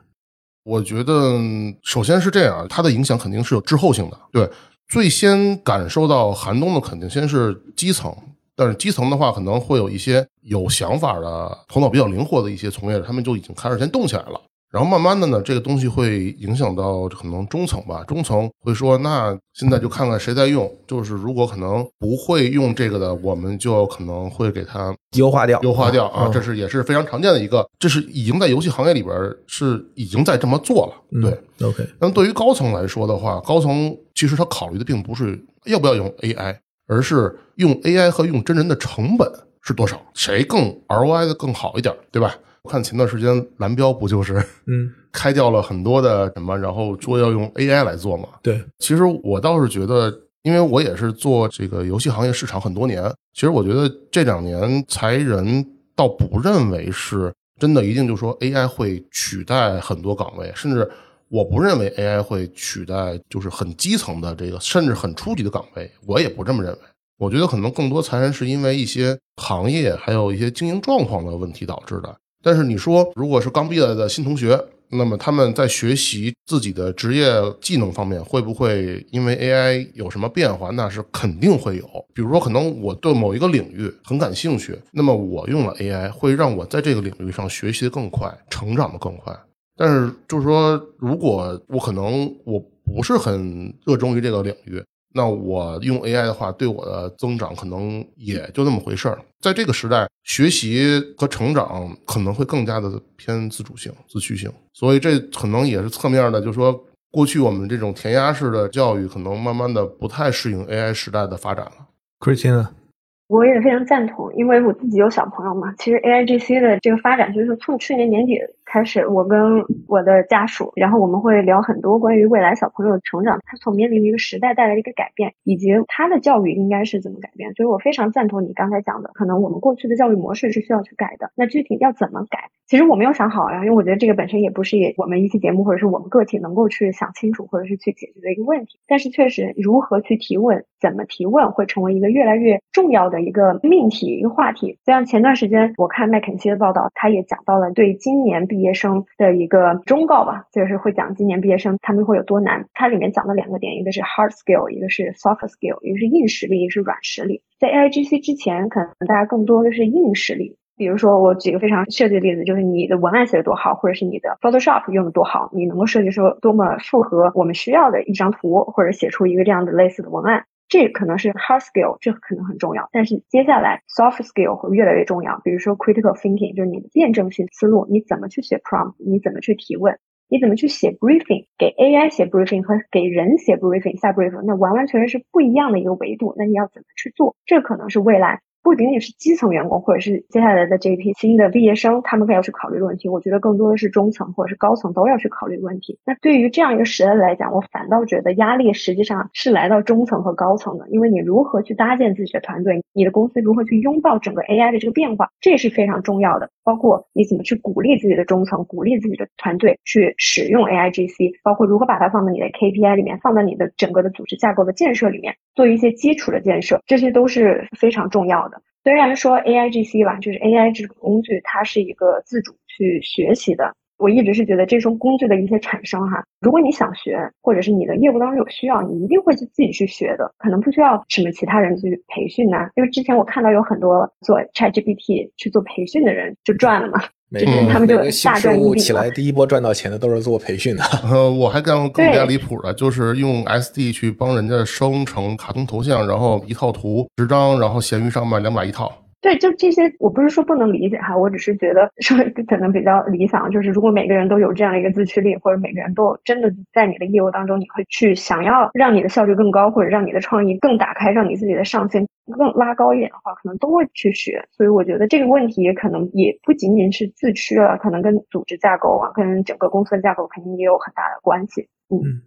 我觉得首先是这样，它的影响肯定是有滞后性的。对，最先感受到寒冬的肯定先是基层，但是基层的话可能会有一些有想法的、头脑比较灵活的一些从业者，他们就已经开始先动起来了。然后慢慢的呢，这个东西会影响到可能中层吧，中层会说，那现在就看看谁在用，就是如果可能不会用这个的，我们就可能会给它优化掉，优化掉啊，嗯这是也是非常常见的一个，这是已经在游戏行业里边是已经在这么做了，嗯对。OK，那么对于高层来说的话，高层其实他考虑的并不是要不要用 AI，而是用 AI 和用真人的成本是多少，谁更 ROI 的更好一点，对吧？我看前段时间蓝标不就是嗯，开掉了很多的什么，然后说要用 AI 来做嘛？对，其实我倒是觉得，因为我也是做这个游戏行业市场很多年，其实我觉得这两年裁人倒不认为是真的一定就说 AI 会取代很多岗位，甚至我不认为 AI 会取代就是很基层的这个甚至很初级的岗位，我也不这么认为。我觉得可能更多裁员是因为一些行业还有一些经营状况的问题导致的。但是你说，如果是刚毕业的新同学，那么他们在学习自己的职业技能方面，会不会因为 AI 有什么变化？那是肯定会有。比如说，可能我对某一个领域很感兴趣，那么我用了 AI，会让我在这个领域上学习的更快，成长的更快。但是就是说，如果我可能我不是很热衷于这个领域，那我用 AI 的话，对我的增长可能也就那么回事儿。在这个时代，学习和成长可能会更加的偏自主性、自驱性，所以这可能也是侧面的，就是说，过去我们这种填鸭式的教育，可能慢慢的不太适应 AI 时代的发展了。Christina，我也非常赞同，因为我自己有小朋友嘛。其实 AIGC 的这个发展，就是从去年年底开始，我跟我的家属，然后我们会聊很多关于未来小朋友的成长，他所面临的一个时代带来的一个改变，以及他的教育应该是怎么改变。所以我非常赞同你刚才讲的，可能我们过去的教育模式是需要去改的。那具体要怎么改？其实我没有想好啊，因为我觉得这个本身也不是我们一期节目或者是我们个体能够去想清楚或者是去解决的一个问题。但是确实，如何去提问，怎么提问，会成为一个越来越重要的一个命题、一个话题。就像前段时间我看麦肯锡的报道，他也讲到了对今年毕业毕业生的一个忠告吧，就是会讲今年毕业生他们会有多难。它里面讲了两个点，一个是 hard skill，一个是 soft skill，一个是硬实力，一个是软实力。在 AIGC 之前，可能大家更多的是硬实力。比如说，我举个非常确切的例子，就是你的文案写的多好，或者是你的 Photoshop 用的多好，你能够设计出多么符合我们需要的一张图，或者写出一个这样的类似的文案，这可能是 hard skill，这可能很重要。但是接下来 soft skill 会越来越重要，比如说 critical thinking，就是你的辩证性思路，你怎么去写 prompt，你怎么去提问。你怎么去写 briefing？给 AI 写 briefing 和给人写 briefing 下 briefing，那完完全全是不一样的一个维度。那你要怎么去做？这可能是未来不仅仅是基层员工或者是接下来的这一批新的毕业生，他们要去考虑的问题，我觉得更多的是中层或者是高层都要去考虑的问题。那对于这样一个时代来讲，我反倒觉得压力实际上是来到中层和高层的，因为你如何去搭建自己的团队，你的公司如何去拥抱整个 AI 的这个变化，这是非常重要的。包括你怎么去鼓励自己的中层，鼓励自己的团队去使用 AIGC，包括如何把它放在你的 KPI 里面，放在你的整个的组织架构的建设里面，做一些基础的建设，这些都是非常重要的。虽然说 AIGC 吧，就是 AI 这种工具，它是一个自主去学习的。我一直是觉得这种工具的一些产生哈，如果你想学，或者是你的业务当中有需要，你一定会去自己去学的，可能不需要什么其他人去培训呐。因为之前我看到有很多做 ChatGPT 去做培训的人就赚了嘛，就是他们就大赚一笔。起来第一波赚到钱的都是做培训的。呃，我还干过更加离谱的，就是用 SD 去帮人家生成卡通头像，然后一套图十张，然后闲鱼上卖两百一套。对，就这些，我不是说不能理解哈，我只是觉得说可能比较理想，就是如果每个人都有这样一个自驱力，或者每个人都真的在你的业务当中，你会去想要让你的效率更高，或者让你的创意更打开，让你自己的上限更拉高一点的话，可能都会去学。所以我觉得这个问题可能也不仅仅是自驱了，可能跟组织架构啊，跟整个公司的架构肯定也有很大的关系。嗯，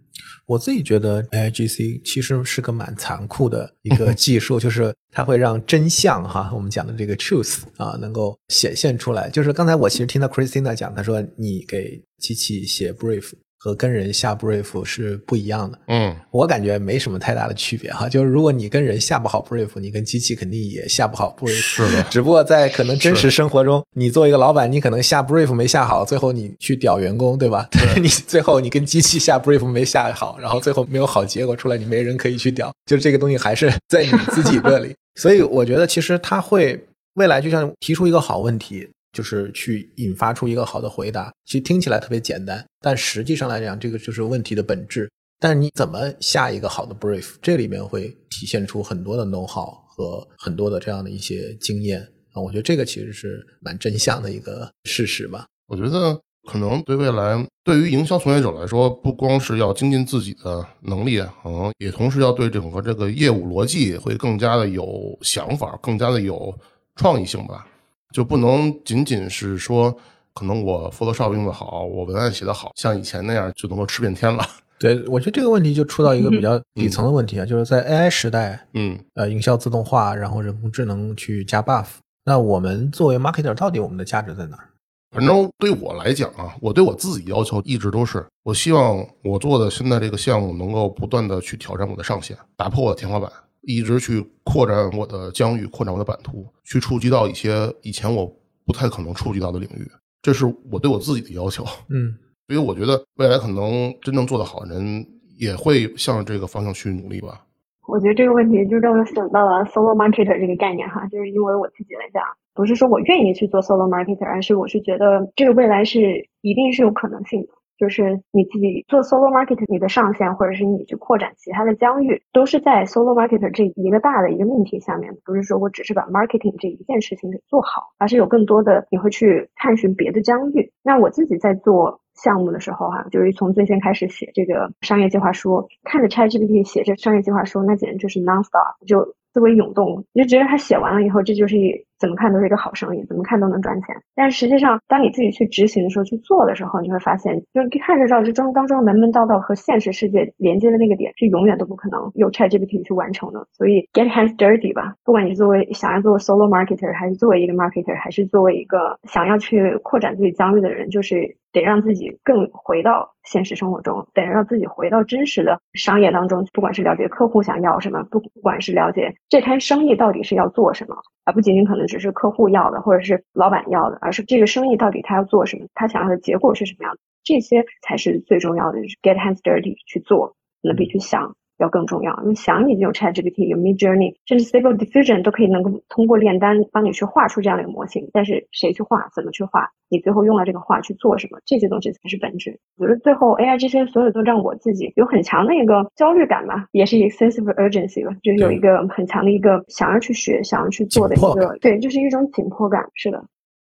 我自己觉得 AIGC 其实是个蛮残酷的一个 技术，就是它会让真相哈，我们讲的这个 truth 啊，能够显现出来。就是刚才我其实听到 Christina 讲，他说你给机器写 brief。和跟人下 brief 是不一样的，嗯，我感觉没什么太大的区别哈。就是如果你跟人下不好 brief，你跟机器肯定也下不好 brief。是的，只不过在可能真实生活中，你做一个老板，你可能下 brief 没下好，最后你去屌员工，对吧？对，你最后你跟机器下 brief 没下好，然后最后没有好结果出来，你没人可以去屌，就是这个东西还是在你自己这里。所以我觉得其实它会未来就像提出一个好问题。就是去引发出一个好的回答，其实听起来特别简单，但实际上来讲，这个就是问题的本质。但是你怎么下一个好的 brief，这里面会体现出很多的 know how 和很多的这样的一些经验啊。我觉得这个其实是蛮真相的一个事实吧。我觉得可能对未来，对于营销从业者来说，不光是要精进自己的能力，可能也同时要对整个这个业务逻辑会更加的有想法，更加的有创意性吧。就不能仅仅是说，可能我 Photoshop 用的好，我文案写的好，像以前那样就能够吃遍天了。对，我觉得这个问题就出到一个比较底层的问题啊，就是在 AI 时代，嗯，呃，营销自动化，然后人工智能去加 buff，那我们作为 marketer，到底我们的价值在哪儿？反正对我来讲啊，我对我自己要求一直都是，我希望我做的现在这个项目能够不断的去挑战我的上限，打破我的天花板。一直去扩展我的疆域，扩展我的版图，去触及到一些以前我不太可能触及到的领域，这是我对我自己的要求。嗯，所以我觉得未来可能真正做得好的人也会向这个方向去努力吧。我觉得这个问题就让我想到了 solo marketer 这个概念哈，就是因为我自己来讲，不是说我愿意去做 solo marketer，而是我是觉得这个未来是一定是有可能性的。就是你自己做 solo market，你的上限，或者是你去扩展其他的疆域，都是在 solo market 这一个大的一个命题下面。不是说我只是把 marketing 这一件事情给做好，而是有更多的你会去探寻别的疆域。那我自己在做项目的时候，哈，就是从最先开始写这个商业计划书，看着 ChatGPT 写这商业计划书，那简直就是 nonstop，就思维涌动，你就觉得他写完了以后，这就是。怎么看都是一个好生意，怎么看都能赚钱。但实际上，当你自己去执行的时候，去做的时候，你会发现，就是看着知道这中当中门门道道和现实世界连接的那个点，是永远都不可能用 ChatGPT 去完成的。所以，get hands dirty 吧。不管你作为想要做 solo marketer，还是作为一个 marketer，还是作为一个想要去扩展自己疆域的人，就是得让自己更回到现实生活中，得让自己回到真实的商业当中。不管是了解客户想要什么，不管是了解这摊生意到底是要做什么。而不仅仅可能只是客户要的，或者是老板要的，而是这个生意到底他要做什么，他想要的结果是什么样的，这些才是最重要的。就是 get hands dirty 去做，那比去想。要更重要，因为想你有 ChatGPT，有 Mid Journey，甚至 Stable Diffusion 都可以能够通过炼丹帮你去画出这样的一个模型。但是谁去画，怎么去画，你最后用了这个画去做什么，这些东西才是本质。我觉得最后 AI 这些所有都让我自己有很强的一个焦虑感吧，也是 excessive urgency 吧，就是有一个很强的一个想要去学、想要去做的一个，对，就是一种紧迫感。是的。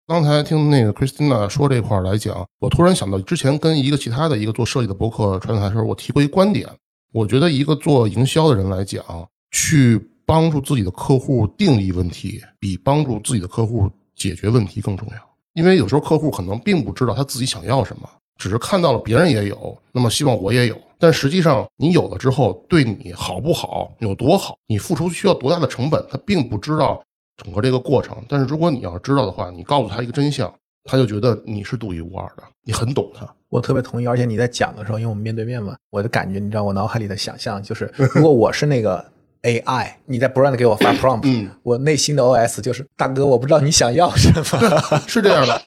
刚才听那个 Christina 说这块来讲，我突然想到之前跟一个其他的一个做设计的博客传台的时候，我提过一观点。我觉得一个做营销的人来讲，去帮助自己的客户定义问题，比帮助自己的客户解决问题更重要。因为有时候客户可能并不知道他自己想要什么，只是看到了别人也有，那么希望我也有。但实际上，你有了之后，对你好不好，有多好，你付出需要多大的成本，他并不知道整个这个过程。但是如果你要知道的话，你告诉他一个真相，他就觉得你是独一无二的，你很懂他。我特别同意，而且你在讲的时候，因为我们面对面嘛，我的感觉，你知道，我脑海里的想象就是，如果我是那个 AI，你在不断的给我发 prompt，我内心的 OS 就是，大哥，我不知道你想要什么，是这样的。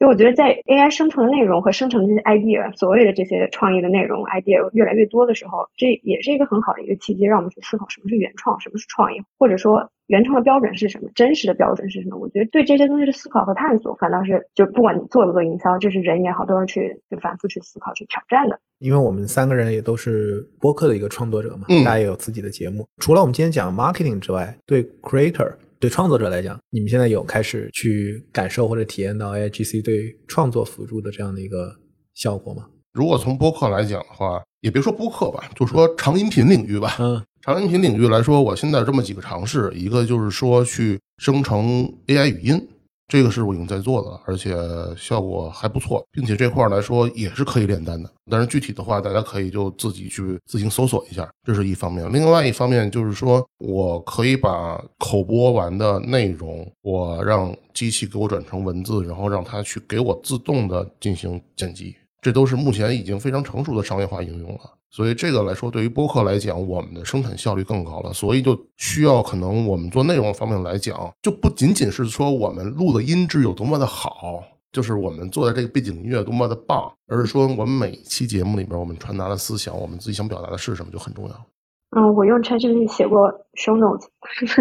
就我觉得，在 AI 生成的内容和生成这些 idea，所谓的这些创意的内容 idea 越来越多的时候，这也是一个很好的一个契机，让我们去思考什么是原创，什么是创意，或者说原创的标准是什么，真实的标准是什么。我觉得对这些东西的思考和探索，反倒是就不管你做不做营销，这是人也好，都要去就反复去思考、去挑战的。因为我们三个人也都是播客的一个创作者嘛，大家也有自己的节目。除了我们今天讲 marketing 之外，对 creator。对创作者来讲，你们现在有开始去感受或者体验到 AIGC 对创作辅助的这样的一个效果吗？如果从播客来讲的话，也别说播客吧，就说长音频领域吧。嗯，长音频领域来说，我现在这么几个尝试，一个就是说去生成 AI 语音。这个是我已经在做的，而且效果还不错，并且这块来说也是可以炼丹的。但是具体的话，大家可以就自己去自行搜索一下，这是一方面。另外一方面就是说，我可以把口播完的内容，我让机器给我转成文字，然后让它去给我自动的进行剪辑。这都是目前已经非常成熟的商业化应用了，所以这个来说，对于播客来讲，我们的生产效率更高了，所以就需要可能我们做内容方面来讲，就不仅仅是说我们录的音质有多么的好，就是我们做的这个背景音乐多么的棒，而是说我们每一期节目里面我们传达的思想，我们自己想表达的是什么就很重要。嗯，我用 ChatGPT 写过 show notes，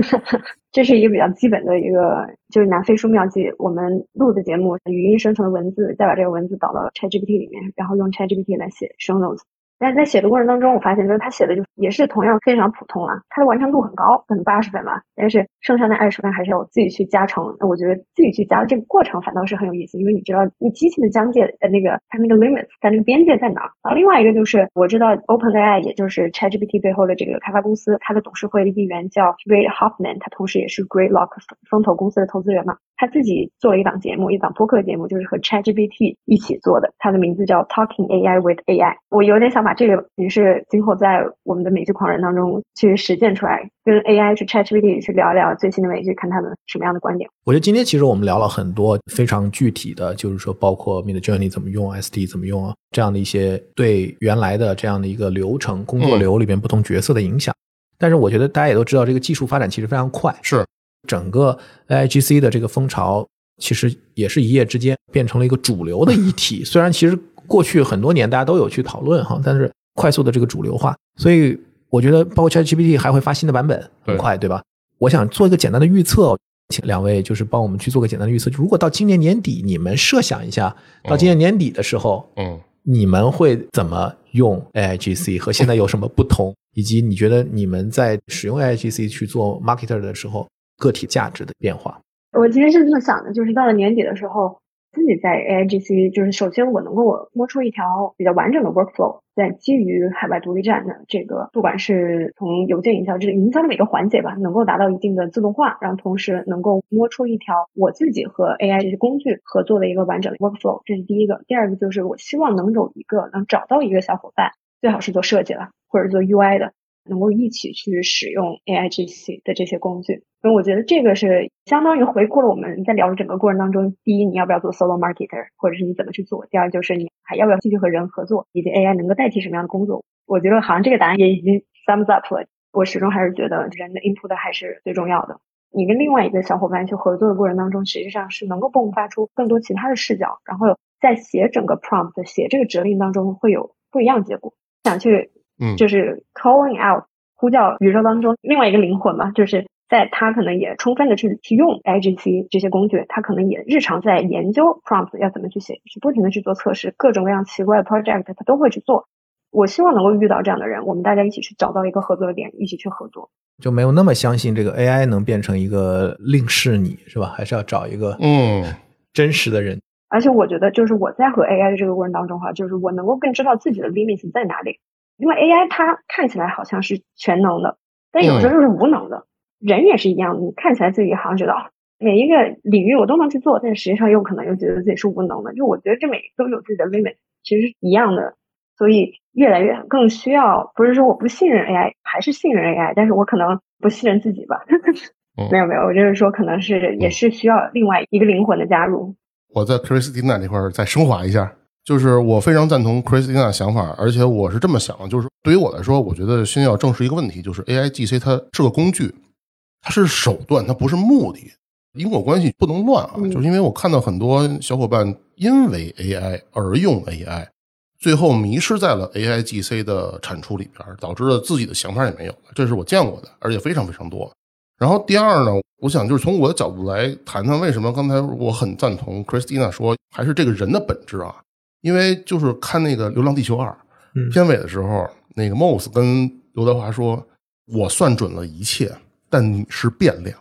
这是一个比较基本的一个，就是拿飞书妙计我们录的节目语音生成的文字，再把这个文字导到 ChatGPT 里面，然后用 ChatGPT 来写 show notes。但是在写的过程当中，我发现就是他写的就也是同样非常普通啊，他的完成度很高，可能八十分吧。但是剩下的二十分还是要自己去加成。那我觉得自己去加这个过程反倒是很有意思，因为你知道你机器的疆界呃那个它那个 limits 它那个边界在哪儿。然后另外一个就是我知道 OpenAI 也就是 ChatGPT 背后的这个开发公司，它的董事会的一员叫 Ray Hoffman，他同时也是 Greylock 风投公司的投资人嘛。他自己做了一档节目，一档播客节目，就是和 ChatGPT 一起做的，他的名字叫 Talking AI with AI。我有点想把这个也是今后在我们的美剧狂人当中去实践出来，跟 AI 去 ChatGPT 去聊一聊最新的美剧，看他们什么样的观点。我觉得今天其实我们聊了很多非常具体的，就是说包括 Mid Journey 怎么用，ST 怎么用啊，这样的一些对原来的这样的一个流程工作流里边不同角色的影响。但是我觉得大家也都知道，这个技术发展其实非常快。是。整个 AIGC 的这个风潮，其实也是一夜之间变成了一个主流的议题。虽然其实过去很多年大家都有去讨论哈，但是快速的这个主流化，所以我觉得包括 ChatGPT 还会发新的版本，很快，对吧？我想做一个简单的预测，请两位就是帮我们去做个简单的预测。如果到今年年底，你们设想一下，到今年年底的时候，嗯，你们会怎么用 AIGC 和现在有什么不同？以及你觉得你们在使用 AIGC 去做 marketer 的时候？个体价值的变化，我其实是这么想的，就是到了年底的时候，自己在 AIGC，就是首先我能够摸出一条比较完整的 workflow，在基于海外独立站的这个，不管是从邮件营销，就是营销的每个环节吧，能够达到一定的自动化，然后同时能够摸出一条我自己和 AI 这些工具合作的一个完整的 workflow，这是第一个。第二个就是我希望能有一个能找到一个小伙伴，最好是做设计了或者做 UI 的。能够一起去使用 AIGC 的这些工具，所以我觉得这个是相当于回顾了我们在聊的整个过程当中。第一，你要不要做 solo marketer，或者是你怎么去做；第二，就是你还要不要继续和人合作，以及 AI 能够代替什么样的工作。我觉得好像这个答案也已经 sums up 了。我始终还是觉得人的 input 还是最重要的。你跟另外一个小伙伴去合作的过程当中，实际上是能够迸发出更多其他的视角，然后在写整个 prompt、写这个指令当中会有不一样结果。想去。嗯，就是 calling out 呼叫宇宙当中另外一个灵魂嘛，就是在他可能也充分的去去用 IGC 这些工具，他可能也日常在研究 prompt 要怎么去写，去不停的去做测试，各种各样奇怪的 project 他都会去做。我希望能够遇到这样的人，我们大家一起去找到一个合作的点，一起去合作。就没有那么相信这个 AI 能变成一个另是你是吧？还是要找一个嗯真实的人。而且我觉得，就是我在和 AI 的这个过程当中哈，就是我能够更知道自己的 limits 在哪里。因为 AI 它看起来好像是全能的，但有时候又是无能的。人也是一样，你看起来自己好像觉得每一个领域我都能去做，但实际上又可能又觉得自己是无能的。就我觉得这每都有自己的 limit，其实是一样的。所以越来越更需要，不是说我不信任 AI，还是信任 AI，但是我可能不信任自己吧。没有没有，我就是说可能是也是需要另外一个灵魂的加入。我在 Christina 这块再升华一下，就是我非常赞同 Christina 的想法，而且我是这么想，就是对于我来说，我觉得先要正视一个问题，就是 AI GC 它是个工具，它是手段，它不是目的，因果关系不能乱啊。就是因为我看到很多小伙伴因为 AI 而用 AI。最后迷失在了 AI GC 的产出里边，导致了自己的想法也没有了。这是我见过的，而且非常非常多。然后第二呢，我想就是从我的角度来谈谈为什么刚才我很赞同 Christina 说，还是这个人的本质啊。因为就是看那个《流浪地球二》片尾的时候，那个 Moss 跟刘德华说：“我算准了一切，但你是变量。”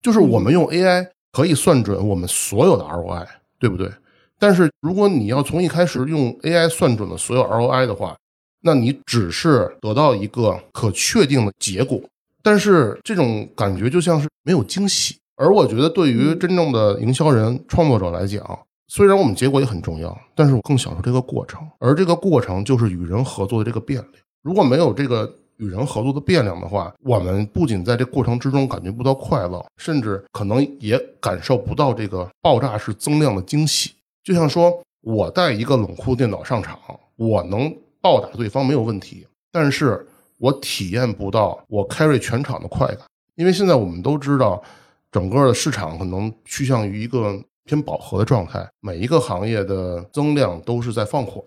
就是我们用 AI 可以算准我们所有的 ROI，对不对？但是，如果你要从一开始用 AI 算准了所有 ROI 的话，那你只是得到一个可确定的结果，但是这种感觉就像是没有惊喜。而我觉得，对于真正的营销人、创作者来讲，虽然我们结果也很重要，但是我更享受这个过程。而这个过程就是与人合作的这个变量。如果没有这个与人合作的变量的话，我们不仅在这过程之中感觉不到快乐，甚至可能也感受不到这个爆炸式增量的惊喜。就像说，我带一个冷库电脑上场，我能暴打对方没有问题，但是我体验不到我 carry 全场的快感，因为现在我们都知道，整个的市场可能趋向于一个偏饱和的状态，每一个行业的增量都是在放缓。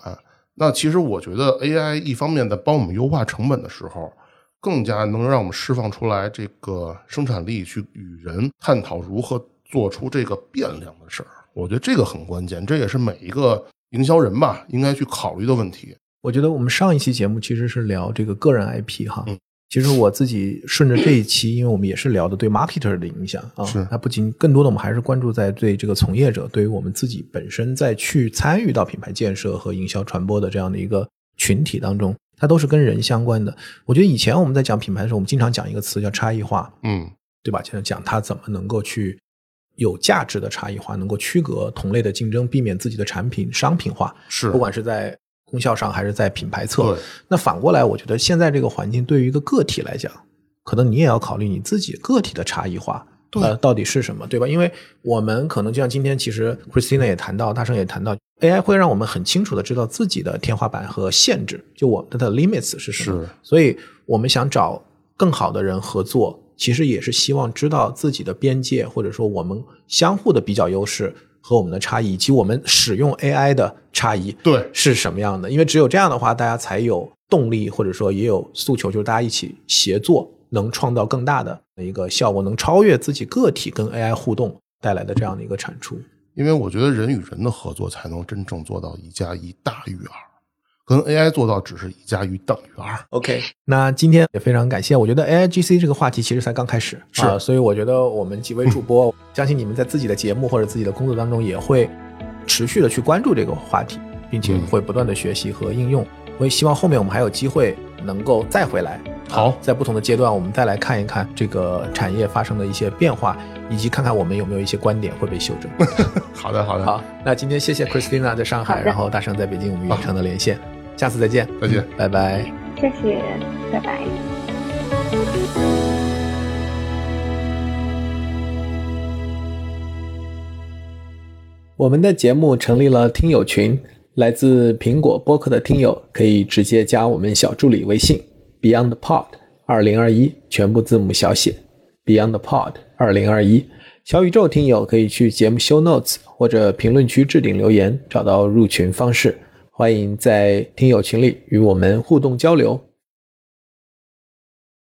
那其实我觉得 AI 一方面在帮我们优化成本的时候，更加能让我们释放出来这个生产力，去与人探讨如何做出这个变量的事儿。我觉得这个很关键，这也是每一个营销人吧应该去考虑的问题。我觉得我们上一期节目其实是聊这个个人 IP 哈，其实我自己顺着这一期，因为我们也是聊的对 marketer 的影响啊，是它不仅更多的我们还是关注在对这个从业者，对于我们自己本身在去参与到品牌建设和营销传播的这样的一个群体当中，它都是跟人相关的。我觉得以前我们在讲品牌的时候，我们经常讲一个词叫差异化，嗯，对吧？就是讲它怎么能够去。有价值的差异化，能够区隔同类的竞争，避免自己的产品商品化。是，不管是在功效上，还是在品牌侧。对。那反过来，我觉得现在这个环境对于一个个体来讲，可能你也要考虑你自己个体的差异化，呃，到底是什么，对吧？因为我们可能就像今天，其实 Christina 也谈到，大圣也谈到，AI 会让我们很清楚的知道自己的天花板和限制，就我们的 limits 是什么。是。所以我们想找更好的人合作。其实也是希望知道自己的边界，或者说我们相互的比较优势和我们的差异，以及我们使用 AI 的差异，对是什么样的？因为只有这样的话，大家才有动力，或者说也有诉求，就是大家一起协作，能创造更大的一个效果，能超越自己个体跟 AI 互动带来的这样的一个产出。因为我觉得人与人的合作才能真正做到一加一大于二。跟 AI 做到只是一加一等于二。OK，那今天也非常感谢。我觉得 AI GC 这个话题其实才刚开始，是，所以我觉得我们几位主播，相信你们在自己的节目或者自己的工作当中也会持续的去关注这个话题，并且会不断的学习和应用。我也希望后面我们还有机会能够再回来。好，在不同的阶段，我们再来看一看这个产业发生的一些变化，以及看看我们有没有一些观点会被修正。好的，好的。好，那今天谢谢 Christina 在上海，然后大圣在北京，我们远程的连线。下次再见，再见，拜拜，谢谢，拜拜。我们的节目成立了听友群，来自苹果播客的听友可以直接加我们小助理微信 Beyond Pod 二零二一，全部字母小写 Beyond Pod 二零二一。小宇宙听友可以去节目 Show Notes 或者评论区置顶留言，找到入群方式。欢迎在听友群里与我们互动交流。